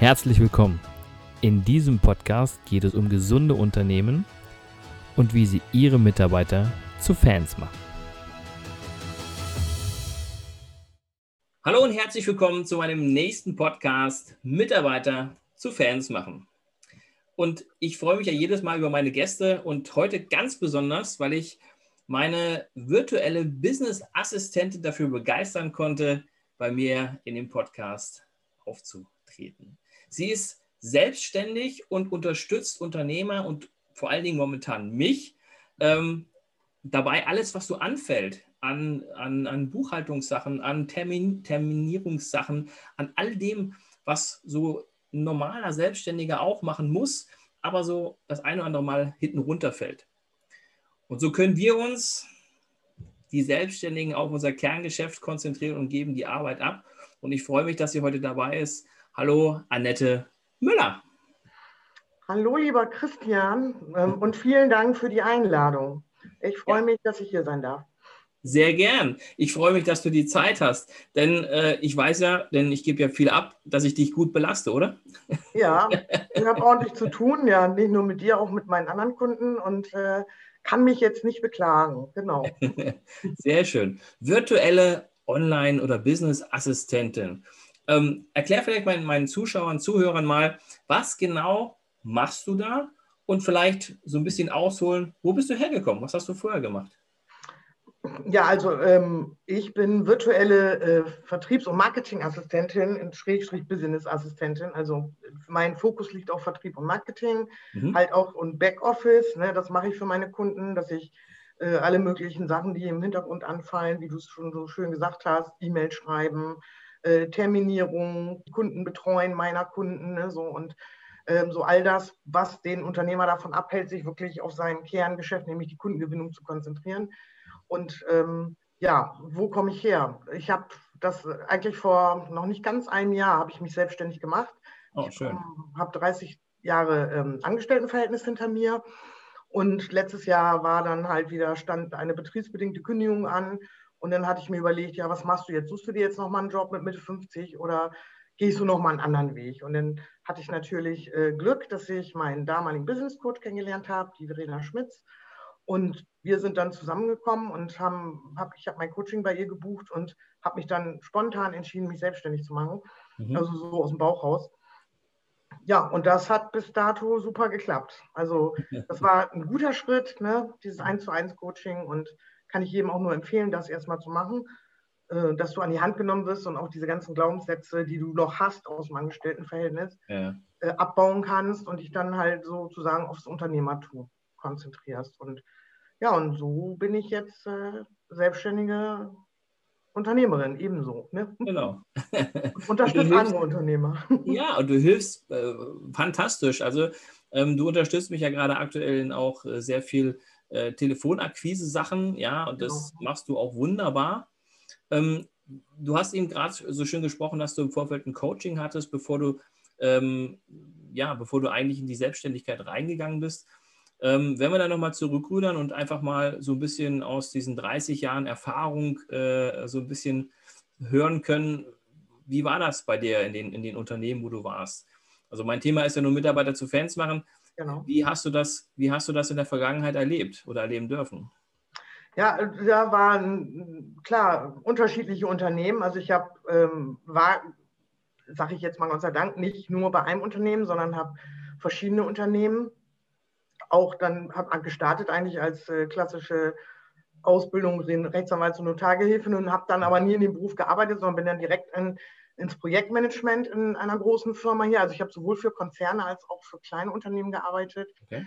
Herzlich willkommen. In diesem Podcast geht es um gesunde Unternehmen und wie sie ihre Mitarbeiter zu Fans machen. Hallo und herzlich willkommen zu meinem nächsten Podcast Mitarbeiter zu Fans machen. Und ich freue mich ja jedes Mal über meine Gäste und heute ganz besonders, weil ich meine virtuelle Business-Assistentin dafür begeistern konnte, bei mir in dem Podcast aufzutreten. Sie ist selbstständig und unterstützt Unternehmer und vor allen Dingen momentan mich ähm, dabei, alles, was so anfällt, an, an, an Buchhaltungssachen, an Termin, Terminierungssachen, an all dem, was so ein normaler Selbstständiger auch machen muss, aber so das eine oder andere Mal hinten runterfällt. Und so können wir uns, die Selbstständigen, auf unser Kerngeschäft konzentrieren und geben die Arbeit ab. Und ich freue mich, dass sie heute dabei ist. Hallo, Annette Müller. Hallo, lieber Christian, ähm, und vielen Dank für die Einladung. Ich freue mich, dass ich hier sein darf. Sehr gern. Ich freue mich, dass du die Zeit hast. Denn äh, ich weiß ja, denn ich gebe ja viel ab, dass ich dich gut belaste, oder? Ja, ich habe ordentlich zu tun, ja, nicht nur mit dir, auch mit meinen anderen Kunden und äh, kann mich jetzt nicht beklagen. Genau. Sehr schön. Virtuelle Online- oder Business-Assistentin. Ähm, erklär vielleicht meinen, meinen Zuschauern, Zuhörern mal, was genau machst du da und vielleicht so ein bisschen ausholen, wo bist du hergekommen? Was hast du vorher gemacht? Ja, also ähm, ich bin virtuelle äh, Vertriebs- und Marketingassistentin, Schrägstrich Business-Assistentin. Also mein Fokus liegt auf Vertrieb und Marketing, mhm. halt auch und Backoffice. Ne, das mache ich für meine Kunden, dass ich äh, alle möglichen Sachen, die im Hintergrund anfallen, wie du es schon so schön gesagt hast, E-Mail schreiben, äh, Terminierung, Kunden betreuen meiner Kunden, ne, so und ähm, so all das, was den Unternehmer davon abhält, sich wirklich auf sein Kerngeschäft, nämlich die Kundengewinnung zu konzentrieren. Und ähm, ja, wo komme ich her? Ich habe das eigentlich vor noch nicht ganz einem Jahr habe ich mich selbstständig gemacht. Oh, schön. Ich habe 30 Jahre ähm, Angestelltenverhältnis hinter mir und letztes Jahr war dann halt wieder stand eine betriebsbedingte Kündigung an und dann hatte ich mir überlegt, ja, was machst du jetzt? Suchst du dir jetzt nochmal einen Job mit Mitte 50 oder gehst du nochmal einen anderen Weg? Und dann hatte ich natürlich äh, Glück, dass ich meinen damaligen Business Coach kennengelernt habe, die Verena Schmitz. Und wir sind dann zusammengekommen und haben, hab, ich habe mein Coaching bei ihr gebucht und habe mich dann spontan entschieden, mich selbstständig zu machen. Mhm. Also so aus dem Bauch raus. Ja, und das hat bis dato super geklappt. Also das war ein guter Schritt, ne? dieses 1 zu 1 Coaching und kann ich jedem auch nur empfehlen, das erstmal zu machen, äh, dass du an die Hand genommen wirst und auch diese ganzen Glaubenssätze, die du noch hast aus dem Angestelltenverhältnis, ja. äh, abbauen kannst und dich dann halt sozusagen aufs Unternehmertum konzentrierst. Und ja, und so bin ich jetzt äh, selbstständige Unternehmerin ebenso. Ne? Genau. Unterstützt andere Unternehmer. Ja, und du hilfst äh, fantastisch. Also ähm, du unterstützt mich ja gerade aktuell auch äh, sehr viel äh, Telefonakquise-Sachen, ja, und das genau. machst du auch wunderbar. Ähm, du hast eben gerade so schön gesprochen, dass du im Vorfeld ein Coaching hattest, bevor du, ähm, ja, bevor du eigentlich in die Selbstständigkeit reingegangen bist. Ähm, wenn wir da nochmal zurückrudern und einfach mal so ein bisschen aus diesen 30 Jahren Erfahrung äh, so ein bisschen hören können, wie war das bei dir in den, in den Unternehmen, wo du warst? Also mein Thema ist ja nur Mitarbeiter zu Fans machen. Genau. Wie, hast du das, wie hast du das in der Vergangenheit erlebt oder erleben dürfen? Ja, da waren klar unterschiedliche Unternehmen. Also ich habe, ähm, war, sage ich jetzt mal Gott sei Dank, nicht nur bei einem Unternehmen, sondern habe verschiedene Unternehmen. Auch dann habe gestartet eigentlich als äh, klassische Ausbildung in Rechtsanwalts- und Notargehilfin und habe dann aber nie in dem Beruf gearbeitet, sondern bin dann direkt in ins Projektmanagement in einer großen Firma hier. Also ich habe sowohl für Konzerne als auch für kleine Unternehmen gearbeitet. Okay.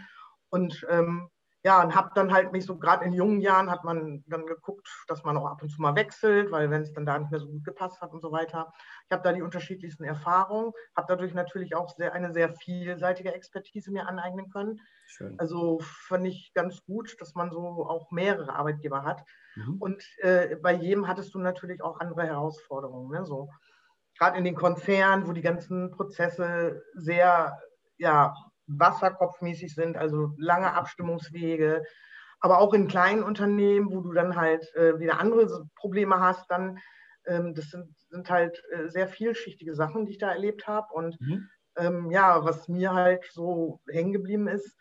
Und ähm, ja, und habe dann halt mich so gerade in jungen Jahren hat man dann geguckt, dass man auch ab und zu mal wechselt, weil wenn es dann da nicht mehr so gut gepasst hat und so weiter. Ich habe da die unterschiedlichsten Erfahrungen, habe dadurch natürlich auch sehr, eine sehr vielseitige Expertise mir aneignen können. Schön. Also fand ich ganz gut, dass man so auch mehrere Arbeitgeber hat. Mhm. Und äh, bei jedem hattest du natürlich auch andere Herausforderungen. Ne? So, gerade in den Konzernen, wo die ganzen Prozesse sehr ja, wasserkopfmäßig sind, also lange Abstimmungswege, aber auch in kleinen Unternehmen, wo du dann halt äh, wieder andere Probleme hast, dann ähm, das sind, sind halt äh, sehr vielschichtige Sachen, die ich da erlebt habe und mhm. ähm, ja, was mir halt so hängen geblieben ist,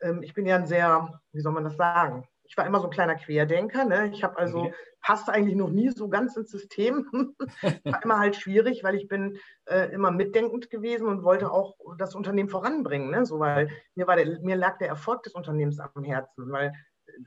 ähm, ich bin ja ein sehr, wie soll man das sagen? Ich war immer so ein kleiner Querdenker. Ne? Ich habe also, okay. passte eigentlich noch nie so ganz ins System. war immer halt schwierig, weil ich bin äh, immer mitdenkend gewesen und wollte auch das Unternehmen voranbringen. Ne? So, weil mir, war der, mir lag der Erfolg des Unternehmens am Herzen. Weil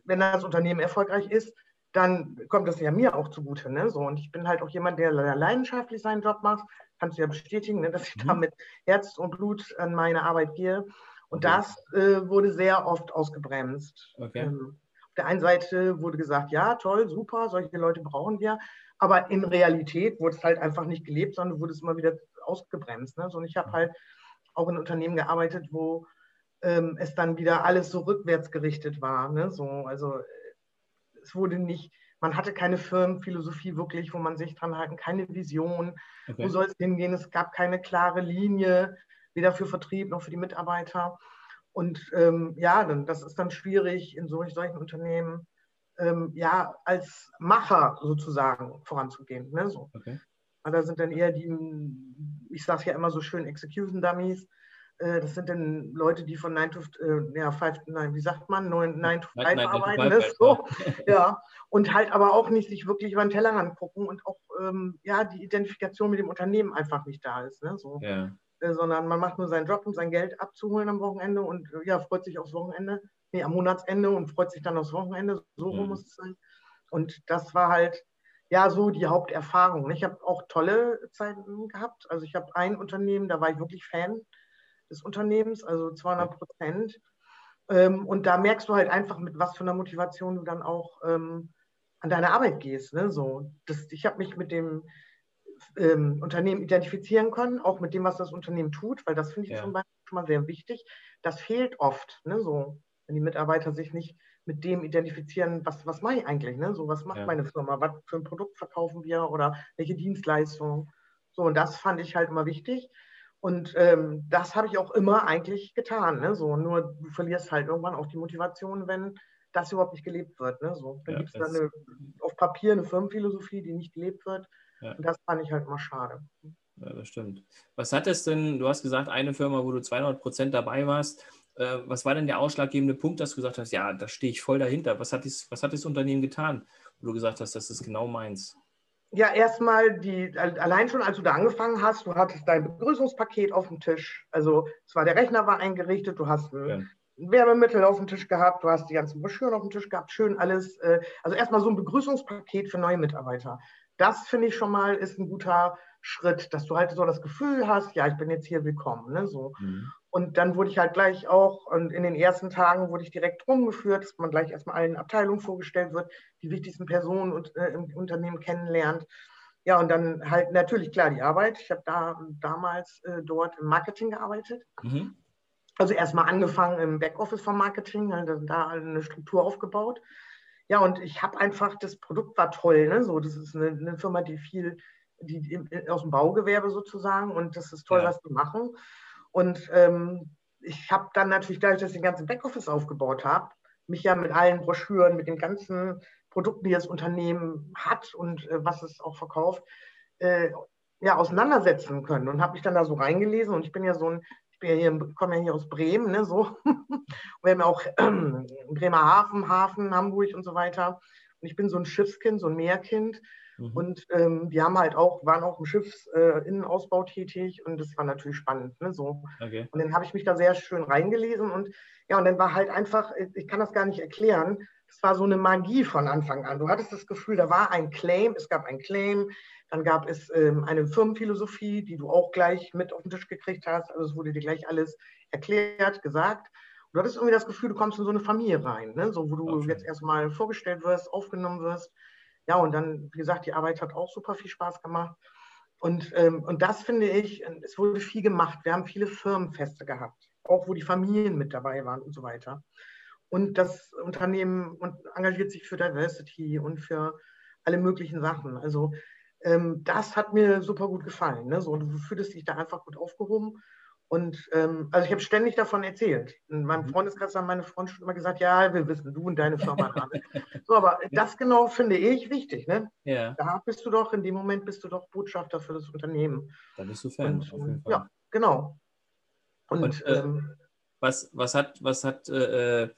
wenn das Unternehmen erfolgreich ist, dann kommt das ja mir auch zugute. Ne? So, und ich bin halt auch jemand, der leidenschaftlich seinen Job macht. Kannst du ja bestätigen, ne? dass ich mhm. da mit Herz und Blut an meine Arbeit gehe. Und okay. das äh, wurde sehr oft ausgebremst. Okay. Ähm, auf der einen Seite wurde gesagt, ja, toll, super, solche Leute brauchen wir. Aber in Realität wurde es halt einfach nicht gelebt, sondern wurde es immer wieder ausgebremst. Ne? Und ich habe halt auch in Unternehmen gearbeitet, wo ähm, es dann wieder alles so rückwärts gerichtet war. Ne? So, also es wurde nicht, man hatte keine Firmenphilosophie wirklich, wo man sich dran halten, keine Vision, okay. wo soll es hingehen, es gab keine klare Linie, weder für Vertrieb noch für die Mitarbeiter. Und ähm, ja, dann, das ist dann schwierig in solch, solchen Unternehmen, ähm, ja, als Macher sozusagen voranzugehen. Ne, so. Okay. Da sind dann eher die, ich sage ja immer so schön, Execution Dummies. Äh, das sind dann Leute, die von 9 to äh, ja, 5, nein, wie sagt man, 9, 9 to 5 arbeiten. Ne? So. ja. Und halt aber auch nicht sich wirklich über den Tellerrand gucken und auch ähm, ja, die Identifikation mit dem Unternehmen einfach nicht da ist. Ne? So. Ja. Äh, sondern man macht nur seinen Job, um sein Geld abzuholen am Wochenende und äh, ja, freut sich aufs Wochenende, nee, am Monatsende und freut sich dann aufs Wochenende. So mhm. muss es sein. Und das war halt ja so die Haupterfahrung. Ich habe auch tolle Zeiten gehabt. Also ich habe ein Unternehmen, da war ich wirklich Fan des Unternehmens, also 200 Prozent. Ähm, und da merkst du halt einfach, mit was für einer Motivation du dann auch ähm, an deine Arbeit gehst. Ne? So, das, ich habe mich mit dem ähm, Unternehmen identifizieren können, auch mit dem, was das Unternehmen tut, weil das finde ich ja. zum Beispiel schon mal sehr wichtig. Das fehlt oft, ne, so, wenn die Mitarbeiter sich nicht mit dem identifizieren, was, was mache ich eigentlich, ne? So, was macht ja. meine Firma, was für ein Produkt verkaufen wir oder welche Dienstleistung. So, und das fand ich halt immer wichtig. Und ähm, das habe ich auch immer eigentlich getan. Ne? So, nur du verlierst halt irgendwann auch die Motivation, wenn das überhaupt nicht gelebt wird. Ne? So, dann ja, gibt es auf Papier eine Firmenphilosophie, die nicht gelebt wird. Ja. Und das fand ich halt mal schade. Ja, das stimmt. Was hat es denn, du hast gesagt, eine Firma, wo du 200 Prozent dabei warst. Äh, was war denn der ausschlaggebende Punkt, dass du gesagt hast, ja, da stehe ich voll dahinter? Was hat, das, was hat das Unternehmen getan, wo du gesagt hast, das ist genau meins? Ja, erstmal die, allein schon, als du da angefangen hast, du hattest dein Begrüßungspaket auf dem Tisch. Also es war der Rechner war eingerichtet, du hast ein, ja. ein Werbemittel auf dem Tisch gehabt, du hast die ganzen Broschüren auf dem Tisch gehabt, schön alles. Äh, also erstmal so ein Begrüßungspaket für neue Mitarbeiter das finde ich schon mal ist ein guter Schritt, dass du halt so das Gefühl hast, ja, ich bin jetzt hier willkommen. Ne, so. Mhm. Und dann wurde ich halt gleich auch, und in den ersten Tagen wurde ich direkt rumgeführt, dass man gleich erstmal allen Abteilungen vorgestellt wird, die wichtigsten Personen und, äh, im Unternehmen kennenlernt. Ja, und dann halt natürlich klar die Arbeit. Ich habe da damals äh, dort im Marketing gearbeitet. Mhm. Also erstmal angefangen im Backoffice vom Marketing, halt da eine Struktur aufgebaut. Ja, und ich habe einfach, das Produkt war toll. Ne? So, das ist eine, eine Firma, die viel, die, die, aus dem Baugewerbe sozusagen und das ist toll, ja. was die machen. Und ähm, ich habe dann natürlich, dadurch, dass ich den ganzen Backoffice aufgebaut habe, mich ja mit allen Broschüren, mit den ganzen Produkten, die das Unternehmen hat und äh, was es auch verkauft, äh, ja, auseinandersetzen können und habe mich dann da so reingelesen und ich bin ja so ein bin ja hier, komme ja hier aus Bremen, ne, so. Wir haben ja auch ähm, Bremerhaven, Hafen, Hamburg und so weiter. Und ich bin so ein Schiffskind, so ein Meerkind. Mhm. Und ähm, wir haben halt auch, waren auch im Schiffsinnenausbau äh, tätig und das war natürlich spannend. Ne, so. Okay. Und dann habe ich mich da sehr schön reingelesen und ja, und dann war halt einfach, ich kann das gar nicht erklären, das war so eine Magie von Anfang an. Du hattest das Gefühl, da war ein Claim, es gab ein Claim, dann gab es ähm, eine Firmenphilosophie, die du auch gleich mit auf den Tisch gekriegt hast. Also es wurde dir gleich alles erklärt, gesagt. Und du hattest irgendwie das Gefühl, du kommst in so eine Familie rein, ne? so wo du okay. jetzt erstmal vorgestellt wirst, aufgenommen wirst. Ja, und dann, wie gesagt, die Arbeit hat auch super viel Spaß gemacht. Und, ähm, und das finde ich, es wurde viel gemacht. Wir haben viele Firmenfeste gehabt, auch wo die Familien mit dabei waren und so weiter. Und das Unternehmen engagiert sich für Diversity und für alle möglichen Sachen. Also ähm, das hat mir super gut gefallen. Ne? So, du fühlst dich da einfach gut aufgehoben. Und ähm, also ich habe ständig davon erzählt. In meinem mhm. Freundeskreis haben meine Freunde schon immer gesagt, ja, wir wissen, du und deine Firma haben. so, aber das genau finde ich wichtig. Ne? Ja. Da bist du doch, in dem Moment bist du doch Botschafter für das Unternehmen. Da bist du Fan. Und, ja, genau. Und, und äh, ähm, was, was hat, was hat, äh, äh,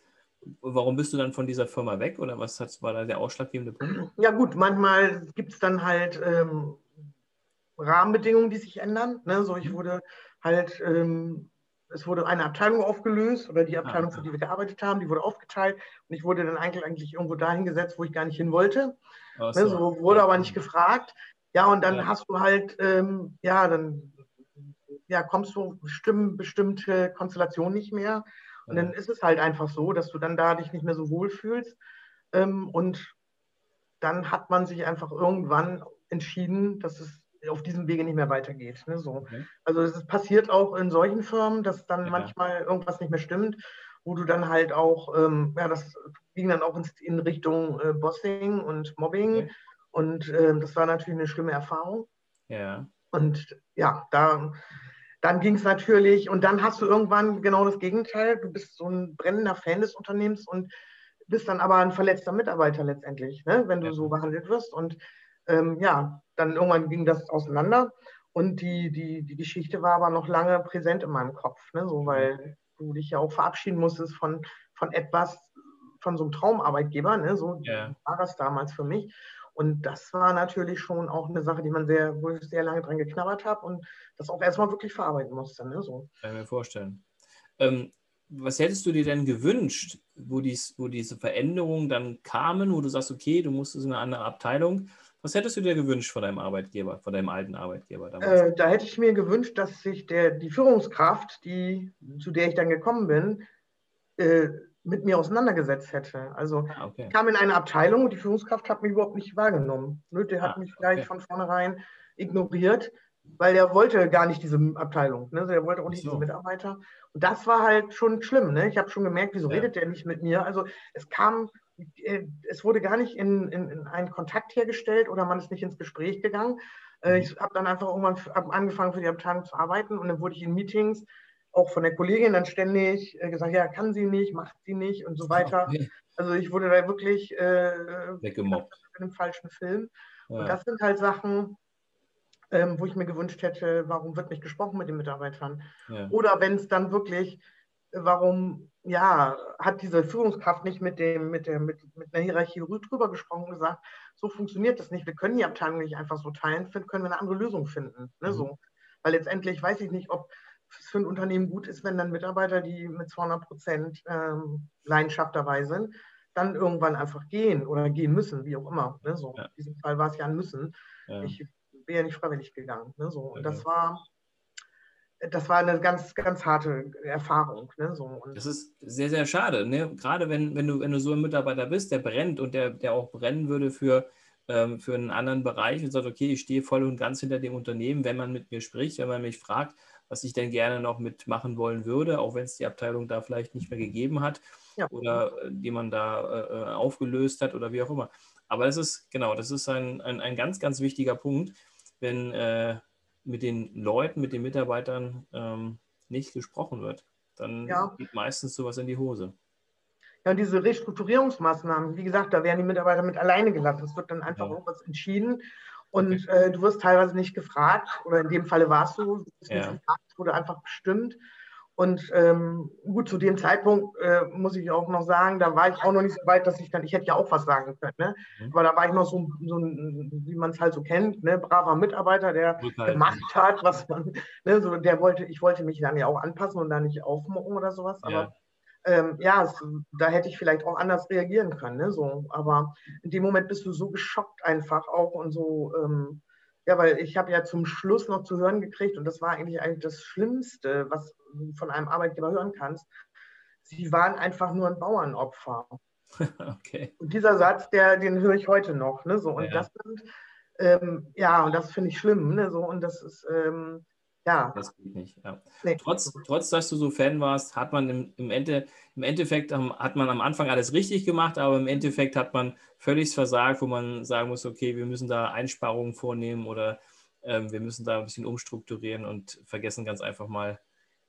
warum bist du dann von dieser Firma weg oder was hat, war da der ausschlaggebende Punkt? Ja gut, manchmal gibt es dann halt ähm, Rahmenbedingungen, die sich ändern. Ne? So, ich mhm. wurde halt, ähm, es wurde eine Abteilung aufgelöst oder die Abteilung, ah, für die wir gearbeitet haben, die wurde aufgeteilt und ich wurde dann eigentlich, eigentlich irgendwo dahin gesetzt, wo ich gar nicht hin wollte. So. Ne? so wurde aber nicht gefragt. Ja, und dann ja. hast du halt, ähm, ja, dann ja, kommst du bestimmt, bestimmte Konstellationen nicht mehr. Und dann ist es halt einfach so, dass du dann da dich nicht mehr so wohl fühlst. Ähm, und dann hat man sich einfach irgendwann entschieden, dass es auf diesem Wege nicht mehr weitergeht. Ne, so. Okay. Also es passiert auch in solchen Firmen, dass dann ja. manchmal irgendwas nicht mehr stimmt, wo du dann halt auch, ähm, ja, das ging dann auch in, in Richtung äh, Bossing und Mobbing. Okay. Und äh, das war natürlich eine schlimme Erfahrung. Ja. Und ja, da, dann ging es natürlich, und dann hast du irgendwann genau das Gegenteil. Du bist so ein brennender Fan des Unternehmens und bist dann aber ein verletzter Mitarbeiter letztendlich, ne, wenn du ja. so behandelt wirst. Und ähm, ja, dann irgendwann ging das auseinander und die, die, die Geschichte war aber noch lange präsent in meinem Kopf, ne? so, weil du dich ja auch verabschieden musstest von, von etwas, von so einem Traumarbeitgeber, ne? so yeah. war das damals für mich. Und das war natürlich schon auch eine Sache, die man sehr, wo ich sehr lange dran geknabbert habe und das auch erstmal wirklich verarbeiten musste. Ne? So. Kann ich mir vorstellen. Ähm, was hättest du dir denn gewünscht, wo, dies, wo diese Veränderungen dann kamen, wo du sagst, okay, du musstest in eine andere Abteilung, was hättest du dir gewünscht von deinem Arbeitgeber, von deinem alten Arbeitgeber damals? Äh, da hätte ich mir gewünscht, dass sich der, die Führungskraft, die, zu der ich dann gekommen bin, äh, mit mir auseinandergesetzt hätte. Also ah, okay. ich kam in eine Abteilung und die Führungskraft hat mich überhaupt nicht wahrgenommen. Der hat ah, mich gleich okay. von vornherein ignoriert, weil er wollte gar nicht diese Abteilung. Ne? Er wollte auch nicht so. diese Mitarbeiter. Und das war halt schon schlimm. Ne? Ich habe schon gemerkt, wieso ja. redet der nicht mit mir? Also es kam äh, es wurde gar nicht in, in, in, einen Kontakt hergestellt oder man ist nicht ins Gespräch gegangen. Äh, mhm. Ich habe dann einfach irgendwann angefangen für die Abteilung zu arbeiten und dann wurde ich in Meetings auch von der Kollegin dann ständig äh, gesagt, ja, kann sie nicht, macht sie nicht und so weiter. Okay. Also ich wurde da wirklich äh, weggemobbt in einem falschen Film. Ja. Und das sind halt Sachen, ähm, wo ich mir gewünscht hätte, warum wird nicht gesprochen mit den Mitarbeitern? Ja. Oder wenn es dann wirklich, warum ja, hat diese Führungskraft nicht mit, dem, mit, der, mit, mit einer Hierarchie drüber gesprochen und gesagt, so funktioniert das nicht. Wir können die Abteilung nicht einfach so teilen, können wir eine andere Lösung finden. Ne, mhm. so. Weil letztendlich weiß ich nicht, ob für ein Unternehmen gut ist, wenn dann Mitarbeiter, die mit 200 Prozent ähm, Leidenschaft dabei sind, dann irgendwann einfach gehen oder gehen müssen, wie auch immer. Ne, so. Ja. In diesem Fall war es ja ein Müssen. Ja. Ich bin ja nicht freiwillig gegangen. Ne, so. Und das war das war eine ganz, ganz harte Erfahrung. Ne, so. das ist sehr, sehr schade. Ne? Gerade wenn, wenn, du, wenn du so ein Mitarbeiter bist, der brennt und der, der auch brennen würde für, ähm, für einen anderen Bereich und sagt, okay, ich stehe voll und ganz hinter dem Unternehmen, wenn man mit mir spricht, wenn man mich fragt, was ich denn gerne noch mitmachen wollen würde, auch wenn es die Abteilung da vielleicht nicht mehr gegeben hat ja. oder äh, die man da äh, äh, aufgelöst hat oder wie auch immer. Aber das ist, genau, das ist ein, ein, ein ganz, ganz wichtiger Punkt, wenn äh, mit den Leuten, mit den Mitarbeitern ähm, nicht gesprochen wird, dann ja. geht meistens sowas in die Hose. Ja, und diese Restrukturierungsmaßnahmen, wie gesagt, da werden die Mitarbeiter mit alleine gelassen. Es wird dann einfach ja. irgendwas entschieden und okay. äh, du wirst teilweise nicht gefragt, oder in dem Falle warst du, du ja. gefragt, wurde einfach bestimmt. Und ähm, gut, zu dem Zeitpunkt äh, muss ich auch noch sagen, da war ich auch noch nicht so weit, dass ich dann, ich hätte ja auch was sagen können, ne? Mhm. aber da war ich noch so, so ein, wie man es halt so kennt, ne? braver Mitarbeiter, der gemacht hat, was man, ne? so, der wollte, ich wollte mich dann ja auch anpassen und da nicht aufmucken oder sowas, ja. Ähm, ja, es, da hätte ich vielleicht auch anders reagieren können, ne? so, aber in dem Moment bist du so geschockt einfach auch und so, ähm, ja, weil ich habe ja zum Schluss noch zu hören gekriegt, und das war eigentlich eigentlich das Schlimmste, was du von einem Arbeitgeber hören kannst. Sie waren einfach nur ein Bauernopfer. okay. Und dieser Satz, der, den höre ich heute noch. Ne, so. Und ja. das sind, ähm, ja, und das finde ich schlimm. Ne, so. Und das ist, ähm, ja. Das geht nicht. Ja. Nee. Trotz, trotz, dass du so Fan warst, hat man im, im, Ende, im Endeffekt hat man am Anfang alles richtig gemacht, aber im Endeffekt hat man völlig versagt, wo man sagen muss, okay, wir müssen da Einsparungen vornehmen oder ähm, wir müssen da ein bisschen umstrukturieren und vergessen ganz einfach mal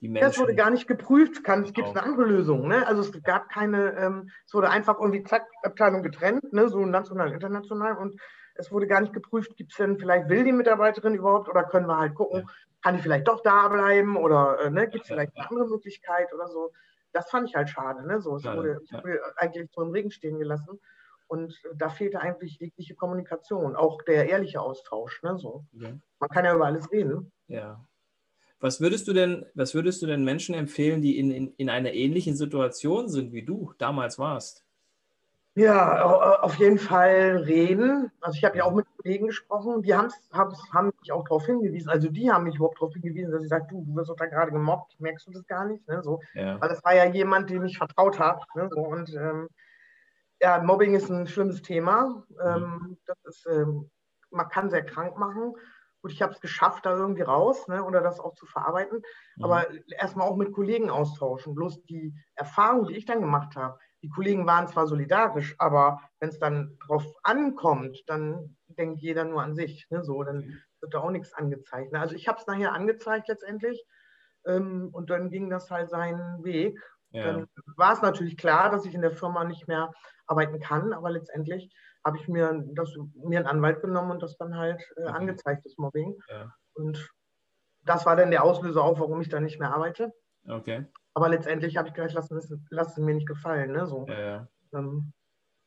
die Menschen. Das wurde gar nicht geprüft, kann, es gibt eine andere Lösung. Ne? Also es gab keine, ähm, es wurde einfach irgendwie zack, Abteilung getrennt, ne? so national, international und es wurde gar nicht geprüft, gibt es denn vielleicht, will die Mitarbeiterin überhaupt oder können wir halt gucken, kann die vielleicht doch da bleiben oder äh, ne, gibt es vielleicht eine andere Möglichkeit oder so. Das fand ich halt schade. Ne? So, es wurde, ich wurde eigentlich so im Regen stehen gelassen. Und da fehlte eigentlich jegliche Kommunikation, auch der ehrliche Austausch. Ne? So. Okay. Man kann ja über alles reden. Ja. Was würdest du denn, was würdest du denn Menschen empfehlen, die in, in, in einer ähnlichen Situation sind, wie du damals warst? Ja, auf jeden Fall reden. Also ich habe ja auch mit Kollegen gesprochen, die haben, haben mich auch darauf hingewiesen, also die haben mich überhaupt darauf hingewiesen, dass ich sage, du, du wirst doch da gerade gemobbt, merkst du das gar nicht? Ne? So. Ja. Weil das war ja jemand, dem ich vertraut habe. Ne? So. Und ähm, ja, Mobbing ist ein schlimmes Thema. Ähm, das ist, ähm, man kann sehr krank machen. Gut, ich habe es geschafft, da irgendwie raus ne, oder das auch zu verarbeiten. Mhm. Aber erstmal auch mit Kollegen austauschen. Bloß die Erfahrung, die ich dann gemacht habe, die Kollegen waren zwar solidarisch, aber wenn es dann drauf ankommt, dann denkt jeder nur an sich. Ne, so, dann wird da auch nichts angezeigt. Also ich habe es nachher angezeigt letztendlich ähm, und dann ging das halt seinen Weg. Ja. Dann war es natürlich klar, dass ich in der Firma nicht mehr arbeiten kann, aber letztendlich habe ich mir, das, mir einen Anwalt genommen und das dann halt äh, mhm. angezeigt, das Mobbing. Ja. Und das war dann der Auslöser auch, warum ich da nicht mehr arbeite. Okay. Aber letztendlich habe ich gesagt, lass es, lass es mir nicht gefallen. Ne? So. Ja, ja. Ähm,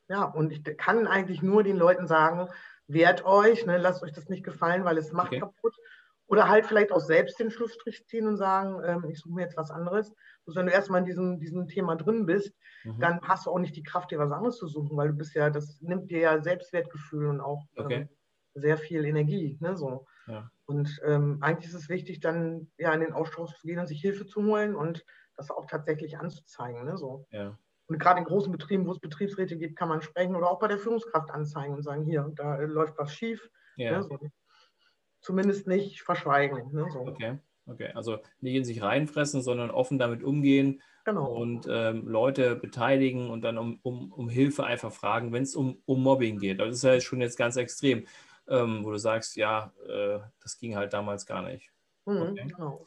ja, und ich kann eigentlich nur den Leuten sagen, wehrt euch, ne, lasst euch das nicht gefallen, weil es macht okay. kaputt. Oder halt vielleicht auch selbst den Schlussstrich ziehen und sagen, ähm, ich suche mir jetzt was anderes. Also wenn du erstmal in diesem, diesem Thema drin bist, mhm. dann hast du auch nicht die Kraft, dir was anderes zu suchen, weil du bist ja, das nimmt dir ja Selbstwertgefühl und auch okay. ähm, sehr viel Energie. Ne, so. Ja. Und ähm, eigentlich ist es wichtig, dann ja in den Austausch zu gehen und sich Hilfe zu holen und das auch tatsächlich anzuzeigen. Ne, so. Ja. Und gerade in großen Betrieben, wo es Betriebsräte gibt, kann man sprechen oder auch bei der Führungskraft anzeigen und sagen, hier, da läuft was schief. Ja. Ne, so zumindest nicht verschweigen. Ne, so. Okay, okay. Also nicht in sich reinfressen, sondern offen damit umgehen genau. und ähm, Leute beteiligen und dann um, um, um Hilfe einfach fragen, wenn es um, um Mobbing geht. Das ist ja schon jetzt ganz extrem, ähm, wo du sagst, ja, äh, das ging halt damals gar nicht. Mhm, okay. genau.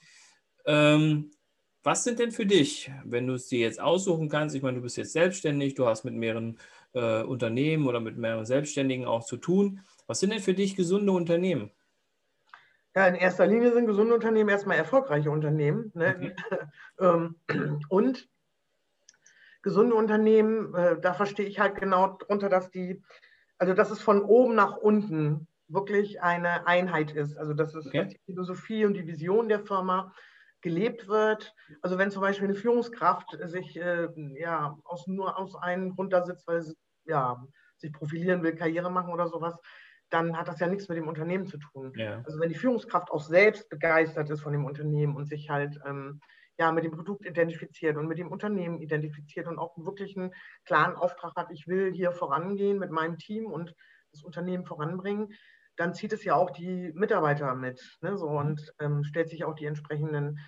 ähm, was sind denn für dich, wenn du es dir jetzt aussuchen kannst? Ich meine, du bist jetzt selbstständig, du hast mit mehreren äh, Unternehmen oder mit mehreren Selbstständigen auch zu tun. Was sind denn für dich gesunde Unternehmen? Ja, in erster Linie sind gesunde Unternehmen erstmal erfolgreiche Unternehmen. Ne? Okay. Ähm, und gesunde Unternehmen, äh, da verstehe ich halt genau darunter, dass die, also dass es von oben nach unten wirklich eine Einheit ist. Also dass es okay. die Philosophie und die Vision der Firma gelebt wird. Also wenn zum Beispiel eine Führungskraft sich äh, ja aus, nur aus einem Grund da sitzt, weil sie ja, sich profilieren will, Karriere machen oder sowas, dann hat das ja nichts mit dem Unternehmen zu tun. Ja. Also wenn die Führungskraft auch selbst begeistert ist von dem Unternehmen und sich halt ähm, ja mit dem Produkt identifiziert und mit dem Unternehmen identifiziert und auch wirklich einen klaren Auftrag hat, ich will hier vorangehen mit meinem Team und das Unternehmen voranbringen, dann zieht es ja auch die Mitarbeiter mit ne, so, und ähm, stellt sich auch die entsprechenden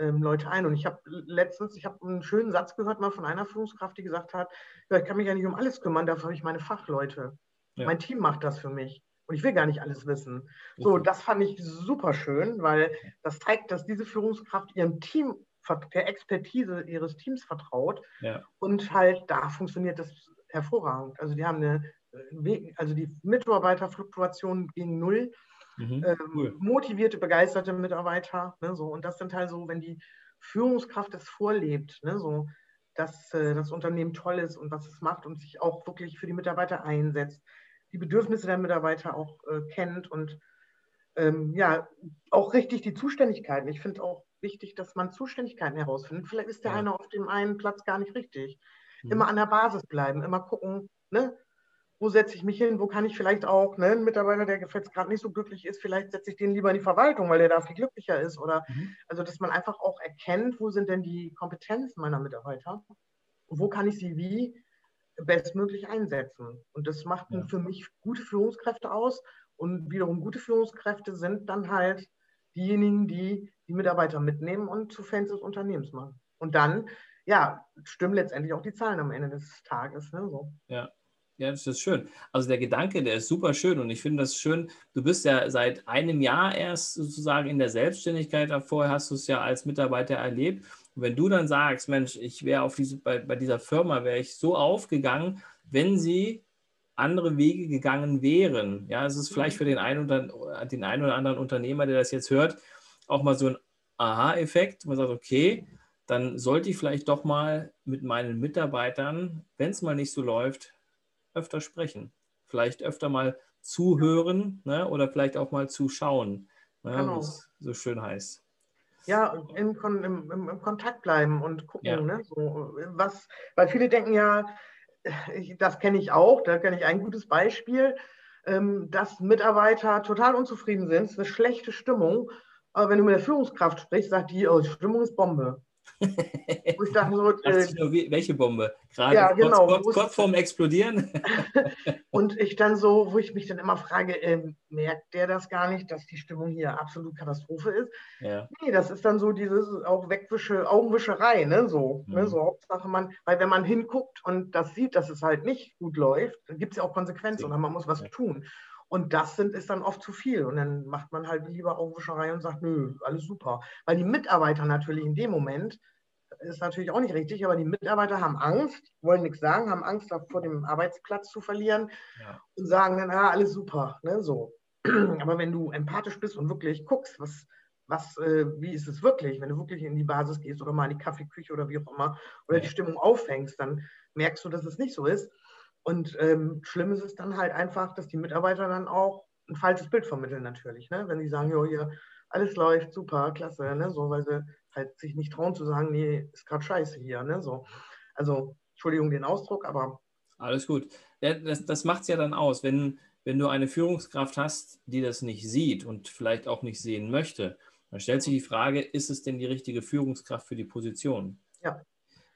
ähm, Leute ein. Und ich habe letztens, ich habe einen schönen Satz gehört mal von einer Führungskraft, die gesagt hat, ja, ich kann mich ja nicht um alles kümmern, dafür habe ich meine Fachleute. Ja. Mein Team macht das für mich. Und ich will gar nicht alles wissen. So, das fand ich super schön, weil das zeigt, dass diese Führungskraft ihrem Team, der Expertise ihres Teams vertraut. Ja. Und halt da funktioniert das hervorragend. Also die haben eine, also die Mitarbeiterfluktuation gegen null. Mhm, ähm, cool. motivierte, begeisterte Mitarbeiter. Ne, so. Und das sind halt so, wenn die Führungskraft es vorlebt, ne, so, dass äh, das Unternehmen toll ist und was es macht und sich auch wirklich für die Mitarbeiter einsetzt, die Bedürfnisse der Mitarbeiter auch äh, kennt und ähm, ja, auch richtig die Zuständigkeiten. Ich finde auch wichtig, dass man Zuständigkeiten herausfindet. Vielleicht ist der ja. eine auf dem einen Platz gar nicht richtig. Mhm. Immer an der Basis bleiben, immer gucken, ne? Wo setze ich mich hin, wo kann ich vielleicht auch, ne, ein Mitarbeiter, der jetzt gerade nicht so glücklich ist, vielleicht setze ich den lieber in die Verwaltung, weil der da viel glücklicher ist. Oder mhm. also, dass man einfach auch erkennt, wo sind denn die Kompetenzen meiner Mitarbeiter und wo kann ich sie wie bestmöglich einsetzen. Und das macht ja. für mich gute Führungskräfte aus. Und wiederum gute Führungskräfte sind dann halt diejenigen, die die Mitarbeiter mitnehmen und zu Fans des Unternehmens machen. Und dann, ja, stimmen letztendlich auch die Zahlen am Ende des Tages. Ne, so. Ja. Ja, das ist schön. Also der Gedanke, der ist super schön und ich finde das schön. Du bist ja seit einem Jahr erst sozusagen in der Selbstständigkeit. Vorher hast du es ja als Mitarbeiter erlebt und wenn du dann sagst, Mensch, ich wäre auf diese, bei, bei dieser Firma, wäre ich so aufgegangen, wenn sie andere Wege gegangen wären. Ja, es ist vielleicht für den einen, oder, den einen oder anderen Unternehmer, der das jetzt hört, auch mal so ein Aha-Effekt. Man sagt, okay, dann sollte ich vielleicht doch mal mit meinen Mitarbeitern, wenn es mal nicht so läuft, öfter sprechen. Vielleicht öfter mal zuhören ne? oder vielleicht auch mal zuschauen, ne? genau. was so schön heißt. Ja, im, im, im, Kontakt bleiben und gucken, ja. ne? so, was, weil viele denken ja, ich, das kenne ich auch, da kenne ich ein gutes Beispiel, ähm, dass Mitarbeiter total unzufrieden sind, es ist eine schlechte Stimmung, aber wenn du mit der Führungskraft sprichst, sagt die, oh, die Stimmung ist Bombe. Wo ich dachte so, äh, welche Bombe? Gerade ja, genau, kurz, kurz, kurz vorm Explodieren? und ich dann so, wo ich mich dann immer frage, äh, merkt der das gar nicht, dass die Stimmung hier absolut Katastrophe ist? Ja. Nee, das ist dann so dieses auch Wegwische, Augenwischerei, ne? So, ne? mhm. ne? so Hauptsache man, weil wenn man hinguckt und das sieht, dass es halt nicht gut läuft, dann gibt es ja auch Konsequenzen oder man muss was ja. tun. Und das sind, ist dann oft zu viel. Und dann macht man halt lieber Augenwischerei und sagt, nö, alles super. Weil die Mitarbeiter natürlich in dem Moment, ist natürlich auch nicht richtig, aber die Mitarbeiter haben Angst, wollen nichts sagen, haben Angst vor dem Arbeitsplatz zu verlieren ja. und sagen dann, ah, alles super. Ne, so. Aber wenn du empathisch bist und wirklich guckst, was, was, äh, wie ist es wirklich, wenn du wirklich in die Basis gehst oder mal in die Kaffeeküche oder wie auch immer, oder die Stimmung auffängst, dann merkst du, dass es nicht so ist. Und ähm, schlimm ist es dann halt einfach, dass die Mitarbeiter dann auch ein falsches Bild vermitteln natürlich. Ne? Wenn sie sagen, jo, hier, alles läuft, super, klasse, ne? so, weil sie halt sich nicht trauen zu sagen, nee, ist gerade scheiße hier. Ne? So. Also, Entschuldigung den Ausdruck, aber. Alles gut. Das das macht es ja dann aus, wenn, wenn du eine Führungskraft hast, die das nicht sieht und vielleicht auch nicht sehen möchte. Dann stellt sich die Frage, ist es denn die richtige Führungskraft für die Position? Ja.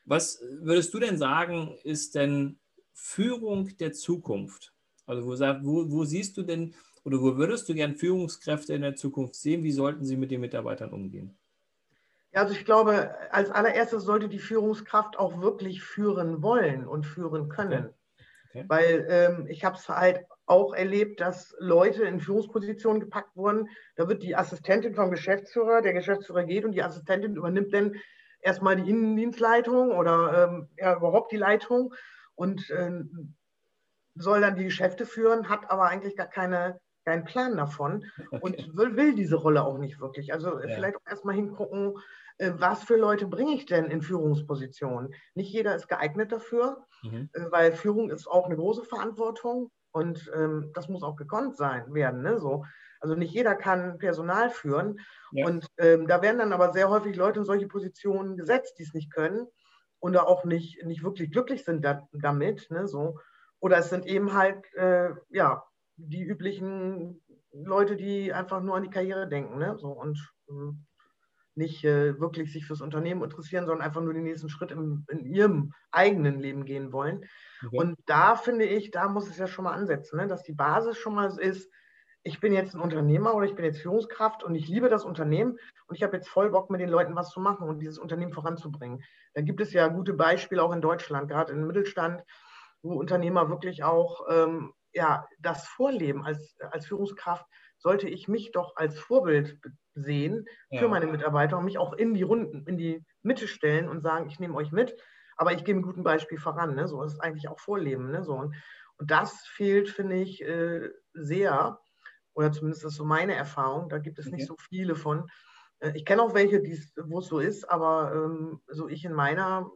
Was würdest du denn sagen, ist denn Führung der Zukunft? Also wo, wo, wo siehst du denn oder wo würdest du gern Führungskräfte in der Zukunft sehen? Wie sollten sie mit den Mitarbeitern umgehen? Ja, also ich glaube, als allererstes sollte die Führungskraft auch wirklich führen wollen und führen können. Okay. Okay. Weil ähm, ich habe es halt auch erlebt, dass Leute in Führungspositionen gepackt wurden. Da wird die Assistentin vom Geschäftsführer, der Geschäftsführer geht und die Assistentin übernimmt dann erstmal die Innendienstleitung oder ähm, ja, überhaupt die Leitung und äh, soll dann die Geschäfte führen, hat aber eigentlich gar keine, keinen Plan davon okay. und will, will, diese Rolle auch nicht wirklich. Also ja. vielleicht auch erstmal hingucken, äh, was für Leute bringe ich denn in Führungspositionen? Nicht jeder ist geeignet dafür, mhm. äh, weil Führung ist auch eine große Verantwortung und ähm, das muss auch gekonnt sein werden. Ne? So. Also nicht jeder kann Personal führen. Ja. Und ähm, da werden dann aber sehr häufig Leute in solche Positionen gesetzt, die es nicht können und auch nicht, nicht wirklich glücklich sind da, damit. Ne, so. Oder es sind eben halt äh, ja, die üblichen Leute, die einfach nur an die Karriere denken ne, so, und äh, nicht äh, wirklich sich fürs Unternehmen interessieren, sondern einfach nur den nächsten Schritt im, in ihrem eigenen Leben gehen wollen. Okay. Und da finde ich, da muss es ja schon mal ansetzen, ne, dass die Basis schon mal ist, ich bin jetzt ein Unternehmer oder ich bin jetzt Führungskraft und ich liebe das Unternehmen und ich habe jetzt voll Bock, mit den Leuten was zu machen und dieses Unternehmen voranzubringen. Da gibt es ja gute Beispiele auch in Deutschland, gerade im Mittelstand, wo Unternehmer wirklich auch ähm, ja, das vorleben. Als, als Führungskraft sollte ich mich doch als Vorbild sehen ja. für meine Mitarbeiter und mich auch in die Runden, in die Mitte stellen und sagen, ich nehme euch mit, aber ich gehe mit gutem Beispiel voran. Ne? So ist eigentlich auch Vorleben. Ne? So, und, und das fehlt, finde ich, äh, sehr oder zumindest ist so meine Erfahrung. Da gibt es nicht so viele von. Äh, ich kenne auch welche, wo es so ist, aber ähm, so ich in meiner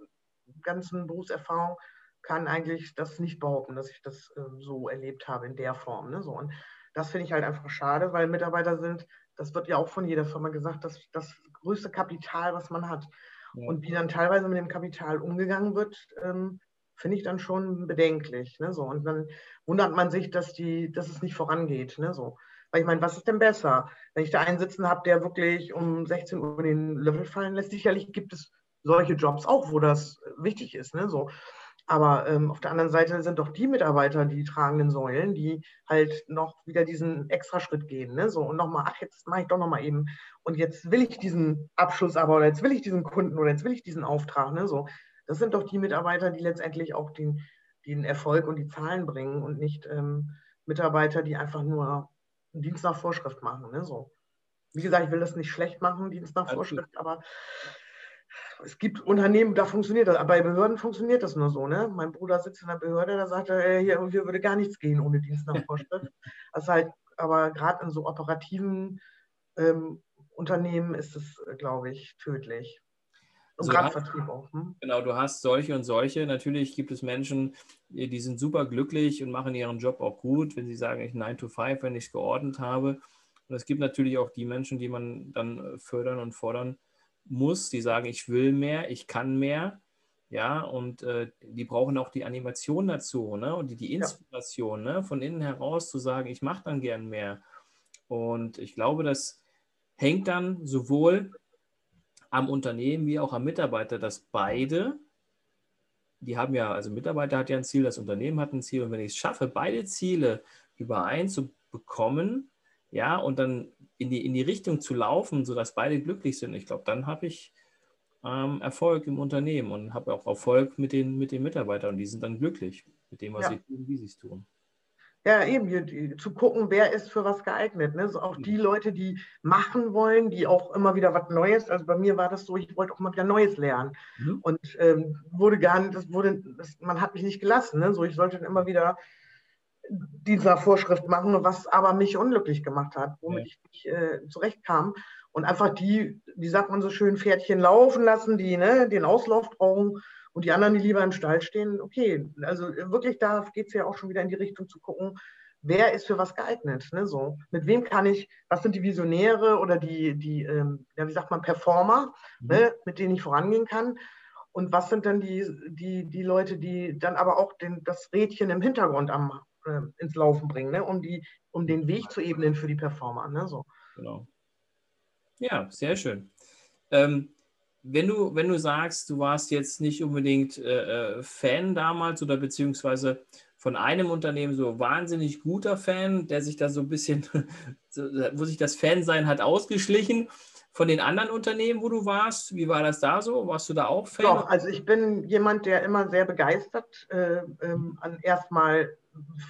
ganzen Berufserfahrung kann eigentlich das nicht behaupten, dass ich das äh, so erlebt habe in der Form. Ne? So, und das finde ich halt einfach schade, weil Mitarbeiter sind, das wird ja auch von jeder Firma gesagt, das, das größte Kapital, was man hat. Ja. Und wie dann teilweise mit dem Kapital umgegangen wird, ähm, finde ich dann schon bedenklich. Ne? So, und dann wundert man sich, dass, die, dass es nicht vorangeht. Ne? So. Weil ich meine, was ist denn besser? Wenn ich da einen sitzen habe, der wirklich um 16 Uhr den Löffel fallen lässt, sicherlich gibt es solche Jobs auch, wo das wichtig ist. Ne? So. Aber ähm, auf der anderen Seite sind doch die Mitarbeiter die tragenden Säulen, die halt noch wieder diesen Extraschritt gehen. Ne? So, und nochmal, ach, jetzt mache ich doch nochmal eben. Und jetzt will ich diesen Abschluss aber, oder jetzt will ich diesen Kunden oder jetzt will ich diesen Auftrag. Ne? So, das sind doch die Mitarbeiter, die letztendlich auch den, den Erfolg und die Zahlen bringen und nicht ähm, Mitarbeiter, die einfach nur Dienst nach Vorschrift machen. Ne? So. Wie gesagt, ich will das nicht schlecht machen, Dienst nach Vorschrift, aber es gibt Unternehmen, da funktioniert das, aber bei Behörden funktioniert das nur so. Ne? Mein Bruder sitzt in der Behörde, da sagt er, äh, hier, hier würde gar nichts gehen ohne Dienst nach Vorschrift. Das halt, aber gerade in so operativen ähm, Unternehmen ist es, glaube ich, tödlich. Also gerade Vertrieb auch. Hm? Genau, du hast solche und solche. Natürlich gibt es Menschen, die sind super glücklich und machen ihren Job auch gut, wenn sie sagen, ich 9 to 5, wenn ich es geordnet habe. Und es gibt natürlich auch die Menschen, die man dann fördern und fordern muss, die sagen, ich will mehr, ich kann mehr. Ja, und äh, die brauchen auch die Animation dazu, ne? Und die, die Inspiration, ja. ne? Von innen heraus zu sagen, ich mache dann gern mehr. Und ich glaube, das hängt dann sowohl am Unternehmen wie auch am Mitarbeiter, dass beide, die haben ja, also Mitarbeiter hat ja ein Ziel, das Unternehmen hat ein Ziel. Und wenn ich es schaffe, beide Ziele übereinzubekommen, ja, und dann in die, in die Richtung zu laufen, sodass beide glücklich sind, ich glaube, dann habe ich ähm, Erfolg im Unternehmen und habe auch Erfolg mit den, mit den Mitarbeitern und die sind dann glücklich mit dem, was ja. sie tun, wie sie es tun. Ja, eben, zu gucken, wer ist für was geeignet. Ne? So auch die mhm. Leute, die machen wollen, die auch immer wieder was Neues. Also bei mir war das so, ich wollte auch mal wieder Neues lernen. Mhm. Und ähm, wurde gar nicht, das wurde, das, man hat mich nicht gelassen. Ne? So, ich sollte immer wieder dieser Vorschrift machen, was aber mich unglücklich gemacht hat, womit ja. ich nicht äh, zurechtkam. Und einfach die, wie sagt man so schön, Pferdchen laufen lassen, die ne, den Auslauf brauchen und die anderen, die lieber im Stall stehen. Okay, also wirklich, da geht es ja auch schon wieder in die Richtung zu gucken, wer ist für was geeignet. Ne, so. Mit wem kann ich, was sind die Visionäre oder die, die ähm, ja, wie sagt man, Performer, mhm. ne, mit denen ich vorangehen kann. Und was sind dann die, die, die Leute, die dann aber auch den, das Rädchen im Hintergrund am, äh, ins Laufen bringen, ne? um, die, um den Weg zu ebnen für die Performer. Ne? So. Genau. Ja, sehr schön. Ähm, wenn, du, wenn du sagst, du warst jetzt nicht unbedingt äh, äh Fan damals oder beziehungsweise von einem Unternehmen so wahnsinnig guter Fan, der sich da so ein bisschen, wo sich das Fansein hat ausgeschlichen. Von den anderen Unternehmen, wo du warst, wie war das da so? Warst du da auch Fan? Doch, also ich bin jemand, der immer sehr begeistert äh, ähm, erstmal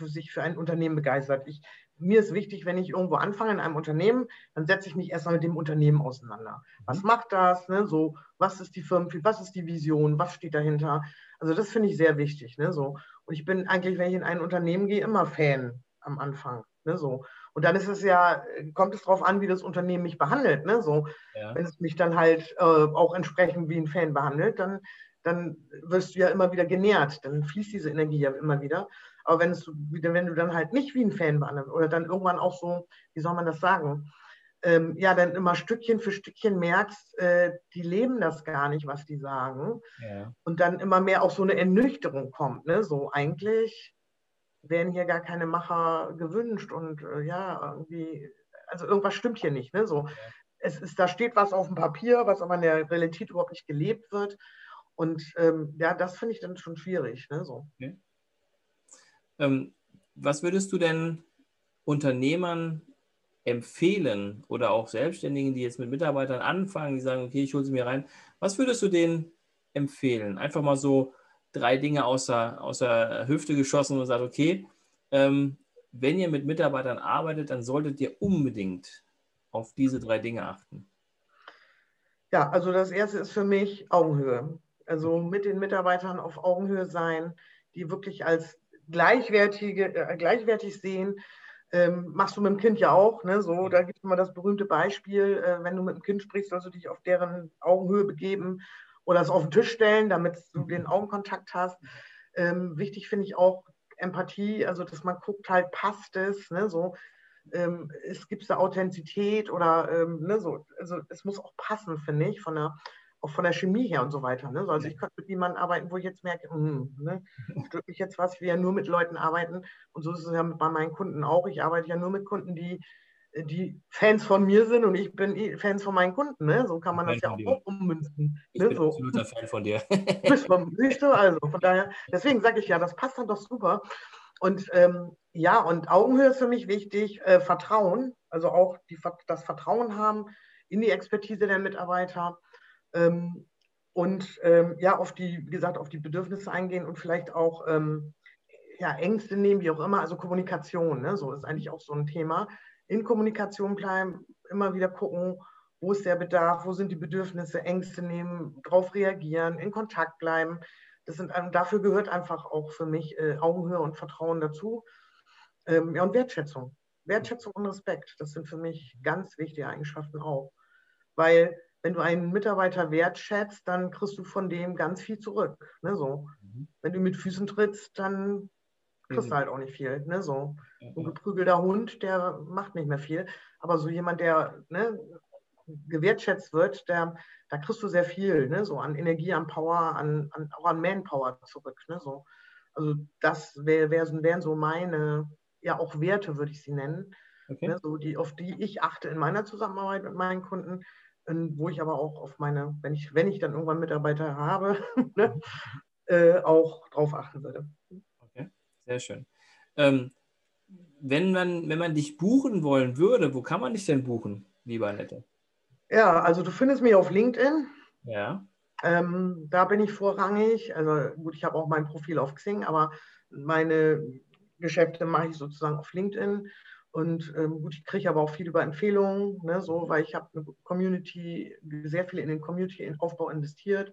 sich für ein Unternehmen begeistert. Ich, mir ist wichtig, wenn ich irgendwo anfange in einem Unternehmen, dann setze ich mich erstmal mit dem Unternehmen auseinander. Was mhm. macht das? Ne? So, was ist die Firmen, was ist die Vision, was steht dahinter? Also das finde ich sehr wichtig. Ne? So. Und ich bin eigentlich, wenn ich in ein Unternehmen gehe, immer Fan am Anfang. Ne? So. Und dann ist es ja, kommt es darauf an, wie das Unternehmen mich behandelt. Ne? So, ja. Wenn es mich dann halt äh, auch entsprechend wie ein Fan behandelt, dann, dann wirst du ja immer wieder genährt. Dann fließt diese Energie ja immer wieder. Aber wenn, es, wenn du dann halt nicht wie ein Fan behandelst oder dann irgendwann auch so, wie soll man das sagen, ähm, ja, dann immer Stückchen für Stückchen merkst, äh, die leben das gar nicht, was die sagen. Ja. Und dann immer mehr auch so eine Ernüchterung kommt. Ne? So eigentlich werden hier gar keine Macher gewünscht und äh, ja, irgendwie, also irgendwas stimmt hier nicht. Ne? So, ja. es ist, da steht was auf dem Papier, was aber in der Realität überhaupt nicht gelebt wird. Und ähm, ja, das finde ich dann schon schwierig. Ne? So. Okay. Ähm, was würdest du denn Unternehmern empfehlen oder auch Selbstständigen, die jetzt mit Mitarbeitern anfangen, die sagen, okay, ich hole sie mir rein. Was würdest du denen empfehlen? Einfach mal so drei Dinge außer, außer Hüfte geschossen und sagt, okay, ähm, wenn ihr mit Mitarbeitern arbeitet, dann solltet ihr unbedingt auf diese drei Dinge achten. Ja, also das erste ist für mich Augenhöhe. Also mit den Mitarbeitern auf Augenhöhe sein, die wirklich als gleichwertige, äh, gleichwertig sehen. Ähm, machst du mit dem Kind ja auch. Ne? So, da gibt es immer das berühmte Beispiel, äh, wenn du mit dem Kind sprichst, sollst du dich auf deren Augenhöhe begeben oder es auf den Tisch stellen, damit du den Augenkontakt hast. Ähm, wichtig finde ich auch Empathie, also dass man guckt, halt passt es, ne? so, ähm, es gibt da Authentizität oder ähm, ne, so, also es muss auch passen, finde ich, von der auch von der Chemie her und so weiter. Ne? Also ich könnte mit jemandem arbeiten, wo ich jetzt merke, mh, ne, stört mich jetzt was, wir ja nur mit Leuten arbeiten. Und so ist es ja bei meinen Kunden auch. Ich arbeite ja nur mit Kunden, die, die Fans von mir sind und ich bin eh Fans von meinen Kunden. Ne? So kann man Fan das ja auch, auch ummünzen. Ich ne? bin so. absoluter Fan von dir. siehst du, also von daher, deswegen sage ich ja, das passt dann doch super. Und ähm, ja, und Augenhöhe ist für mich wichtig, äh, Vertrauen, also auch die, das Vertrauen haben in die Expertise der Mitarbeiter ähm, und ähm, ja, auf die, wie gesagt, auf die Bedürfnisse eingehen und vielleicht auch ähm, ja, Ängste nehmen, wie auch immer, also Kommunikation, ne? so ist eigentlich auch so ein Thema. In Kommunikation bleiben, immer wieder gucken, wo ist der Bedarf, wo sind die Bedürfnisse, Ängste nehmen, darauf reagieren, in Kontakt bleiben. Das sind, dafür gehört einfach auch für mich äh, Augenhöhe und Vertrauen dazu. Ähm, ja, und Wertschätzung. Wertschätzung und Respekt, das sind für mich ganz wichtige Eigenschaften auch. Weil wenn du einen Mitarbeiter wertschätzt, dann kriegst du von dem ganz viel zurück. Ne, so. Mhm. Wenn du mit Füßen trittst, dann kriegst du halt auch nicht viel. Ne, so. Ein geprügelter Hund, der macht nicht mehr viel. Aber so jemand, der ne, gewertschätzt wird, der, da kriegst du sehr viel, ne, so an Energie, an Power, an, an auch an Manpower zurück. Ne, so. Also das wär, wär, wären so meine, ja auch Werte, würde ich sie nennen, okay. ne, so die, auf die ich achte in meiner Zusammenarbeit mit meinen Kunden, wo ich aber auch auf meine, wenn ich, wenn ich dann irgendwann Mitarbeiter habe, ne, äh, auch drauf achten würde. Okay, sehr schön. Ähm, wenn, man, wenn man dich buchen wollen würde, wo kann man dich denn buchen, lieber Annette? Ja, also du findest mich auf LinkedIn. Ja. Ähm, da bin ich vorrangig. Also gut, ich habe auch mein Profil auf Xing, aber meine Geschäfte mache ich sozusagen auf LinkedIn. Und ähm, gut, ich kriege aber auch viel über Empfehlungen, ne, so, weil ich habe eine Community, sehr viel in den Community-Aufbau investiert.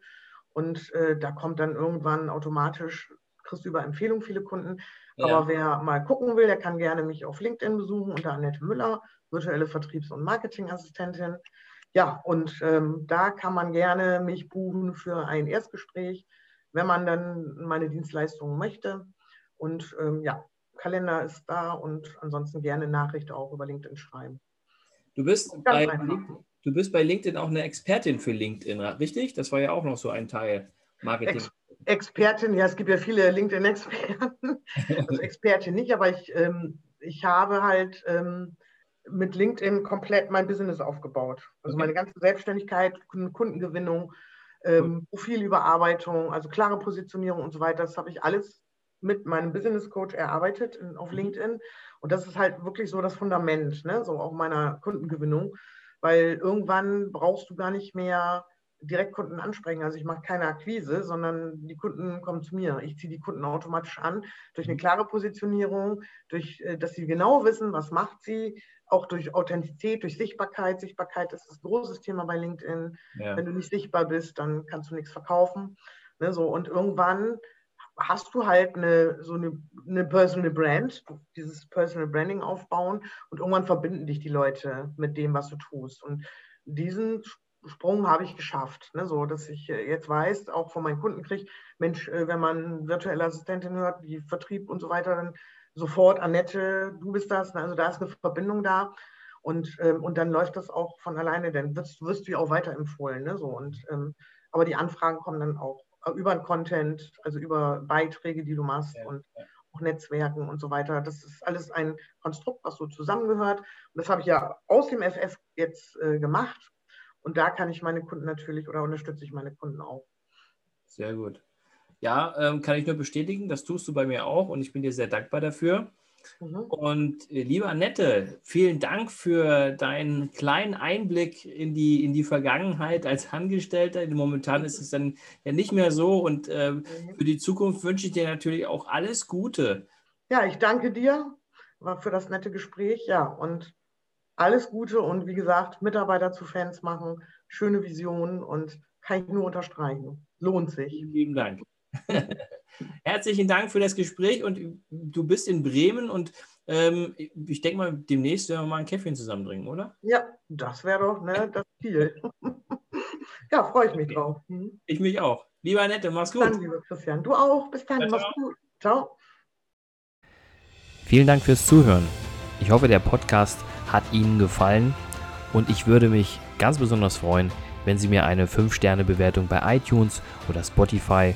Und äh, da kommt dann irgendwann automatisch, kriegst du über Empfehlungen viele Kunden. Ja. Aber wer mal gucken will, der kann gerne mich auf LinkedIn besuchen unter Annette Müller, virtuelle Vertriebs- und Marketingassistentin. Ja, und ähm, da kann man gerne mich buchen für ein Erstgespräch, wenn man dann meine Dienstleistungen möchte. Und ähm, ja, Kalender ist da und ansonsten gerne Nachricht auch über LinkedIn schreiben. Du bist, bei, du bist bei LinkedIn auch eine Expertin für LinkedIn, richtig? Das war ja auch noch so ein Teil Marketing. Ex Expertin, ja, es gibt ja viele LinkedIn-Experten. also Expertin nicht, aber ich, ähm, ich habe halt ähm, mit LinkedIn komplett mein Business aufgebaut. Also okay. meine ganze Selbstständigkeit, Kundengewinnung, ähm, Profilüberarbeitung, also klare Positionierung und so weiter, das habe ich alles mit meinem Business Coach erarbeitet in, auf mhm. LinkedIn. Und das ist halt wirklich so das Fundament, ne? so auch meiner Kundengewinnung, weil irgendwann brauchst du gar nicht mehr Direktkunden ansprechen. Also ich mache keine Akquise, sondern die Kunden kommen zu mir. Ich ziehe die Kunden automatisch an durch eine mhm. klare Positionierung, durch, äh, dass sie genau wissen, was macht sie, auch durch Authentizität, durch Sichtbarkeit. Sichtbarkeit ist das großes Thema bei LinkedIn. Ja. Wenn du nicht sichtbar bist, dann kannst du nichts verkaufen. Ne, so. Und irgendwann hast du halt eine, so eine, eine Personal Brand, dieses Personal Branding aufbauen und irgendwann verbinden dich die Leute mit dem, was du tust. Und diesen Sprung habe ich geschafft, ne, so dass ich äh, jetzt weiß, auch von meinen Kunden kriege, Mensch, äh, wenn man virtuelle Assistentin hört, wie Vertrieb und so weiter, dann sofort, Annette, du bist das, ne, also da ist eine Verbindung da. Und, ähm, und dann läuft das auch von alleine, dann wirst, wirst du ja auch weiterempfohlen. Ne, so. und, ähm, aber die Anfragen kommen dann auch über den Content, also über Beiträge, die du machst ja, und ja. auch Netzwerken und so weiter. Das ist alles ein Konstrukt, was so zusammengehört. Und das habe ich ja aus dem FF jetzt äh, gemacht. Und da kann ich meine Kunden natürlich oder unterstütze ich meine Kunden auch. Sehr gut. Ja, ähm, kann ich nur bestätigen, das tust du bei mir auch und ich bin dir sehr dankbar dafür. Mhm. Und äh, liebe Annette, vielen Dank für deinen kleinen Einblick in die, in die Vergangenheit als Angestellter. Momentan ist es dann ja nicht mehr so und äh, für die Zukunft wünsche ich dir natürlich auch alles Gute. Ja, ich danke dir für das nette Gespräch. Ja, und alles Gute und wie gesagt, Mitarbeiter zu Fans machen, schöne Visionen und kann ich nur unterstreichen. Lohnt sich. Vielen lieben Dank. Herzlichen Dank für das Gespräch und du bist in Bremen und ähm, ich denke mal, demnächst werden wir mal ein Käffchen zusammen trinken, oder? Ja, das wäre doch ne, das Ziel. ja, freue ich mich drauf. Mhm. Ich mich auch. Lieber Annette, mach's gut. Dann, lieber Christian, du auch. Bis dann, mach's gut. Ciao. Vielen Dank fürs Zuhören. Ich hoffe, der Podcast hat Ihnen gefallen und ich würde mich ganz besonders freuen, wenn Sie mir eine 5-Sterne-Bewertung bei iTunes oder Spotify